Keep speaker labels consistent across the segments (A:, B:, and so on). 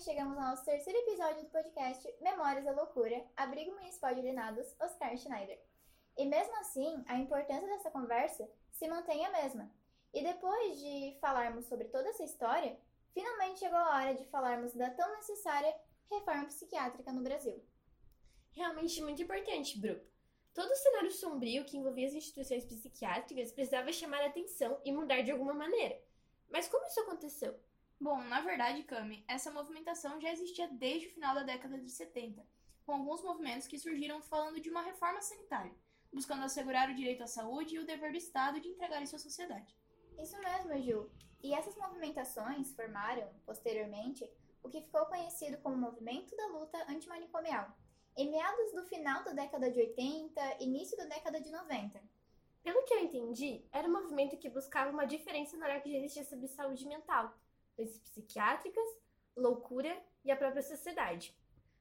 A: chegamos ao nosso terceiro episódio do podcast Memórias da Loucura, Abrigo Municipal de Alienados, Oscar Schneider. E mesmo assim, a importância dessa conversa se mantém a mesma. E depois de falarmos sobre toda essa história, finalmente chegou a hora de falarmos da tão necessária reforma psiquiátrica no Brasil.
B: Realmente muito importante, Bru. Todo o cenário sombrio que envolvia as instituições psiquiátricas precisava chamar a atenção e mudar de alguma maneira. Mas como isso aconteceu?
C: Bom, na verdade, Cami, essa movimentação já existia desde o final da década de 70, com alguns movimentos que surgiram falando de uma reforma sanitária, buscando assegurar o direito à saúde e o dever do Estado de entregar isso à sociedade.
A: Isso mesmo, Ju. E essas movimentações formaram, posteriormente, o que ficou conhecido como Movimento da Luta Antimanicomial, em meados do final da década de 80, início da década de 90.
B: Pelo que eu entendi, era um movimento que buscava uma diferença na hora que já existia sobre saúde mental, doenças psiquiátricas, loucura e a própria sociedade,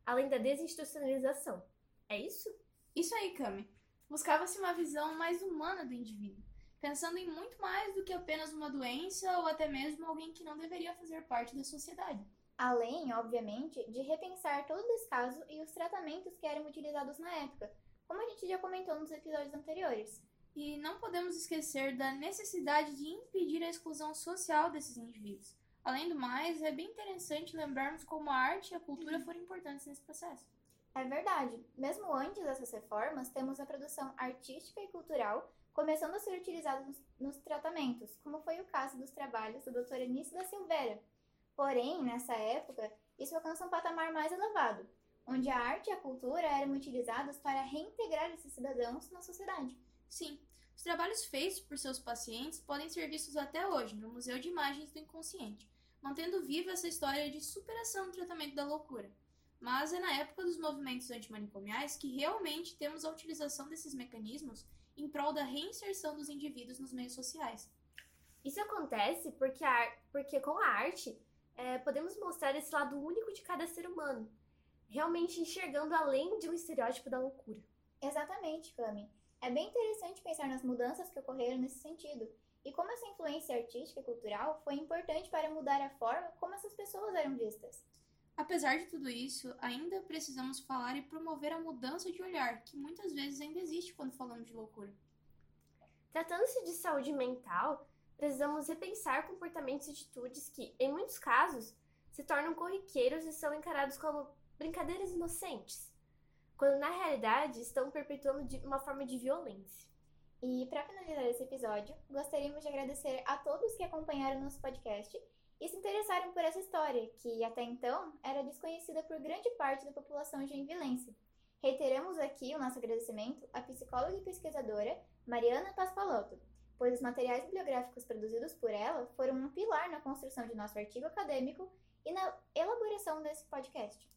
B: além da desinstitucionalização. É isso?
C: Isso aí, Cami. Buscava-se uma visão mais humana do indivíduo, pensando em muito mais do que apenas uma doença ou até mesmo alguém que não deveria fazer parte da sociedade.
A: Além, obviamente, de repensar todo o descaso e os tratamentos que eram utilizados na época, como a gente já comentou nos episódios anteriores.
C: E não podemos esquecer da necessidade de impedir a exclusão social desses indivíduos. Além do mais, é bem interessante lembrarmos como a arte e a cultura foram importantes nesse processo.
A: É verdade. Mesmo antes dessas reformas, temos a produção artística e cultural começando a ser utilizada nos, nos tratamentos, como foi o caso dos trabalhos do Dr. Anísio da Silveira. Porém, nessa época, isso alcança um patamar mais elevado, onde a arte e a cultura eram utilizadas para reintegrar esses cidadãos na sociedade.
C: Sim, os trabalhos feitos por seus pacientes podem ser vistos até hoje no Museu de Imagens do Inconsciente, mantendo viva essa história de superação do tratamento da loucura. Mas é na época dos movimentos antimanicomiais que realmente temos a utilização desses mecanismos em prol da reinserção dos indivíduos nos meios sociais.
B: Isso acontece porque, a, porque com a arte é, podemos mostrar esse lado único de cada ser humano, realmente enxergando além de um estereótipo da loucura.
A: Exatamente, Cami. É bem interessante pensar nas mudanças que ocorreram nesse sentido e como essa influência artística e cultural foi importante para mudar a forma como essas pessoas eram vistas.
C: Apesar de tudo isso, ainda precisamos falar e promover a mudança de olhar, que muitas vezes ainda existe quando falamos de loucura.
B: Tratando-se de saúde mental, precisamos repensar comportamentos e atitudes que, em muitos casos, se tornam corriqueiros e são encarados como brincadeiras inocentes quando na realidade estão perpetuando uma forma de violência.
A: E para finalizar esse episódio, gostaríamos de agradecer a todos que acompanharam nosso podcast e se interessaram por essa história, que até então era desconhecida por grande parte da população joinvilense. Reiteramos aqui o nosso agradecimento à psicóloga e pesquisadora Mariana Paspalotto, pois os materiais bibliográficos produzidos por ela foram um pilar na construção de nosso artigo acadêmico e na elaboração desse podcast.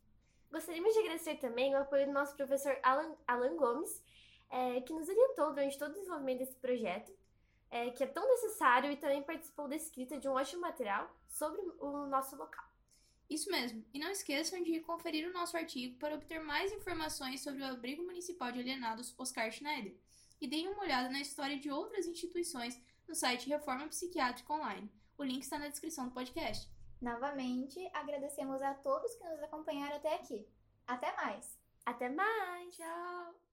B: Gostaríamos de agradecer também o apoio do nosso professor Alan, Alan Gomes, é, que nos orientou durante todo o desenvolvimento desse projeto, é, que é tão necessário e também participou da escrita de um ótimo material sobre o nosso local.
C: Isso mesmo, e não esqueçam de conferir o nosso artigo para obter mais informações sobre o Abrigo Municipal de Alienados Oscar Schneider. E deem uma olhada na história de outras instituições no site Reforma Psiquiátrica Online. O link está na descrição do podcast.
A: Novamente, agradecemos a todos que nos acompanharam até aqui. Até mais!
B: Até mais!
C: Tchau!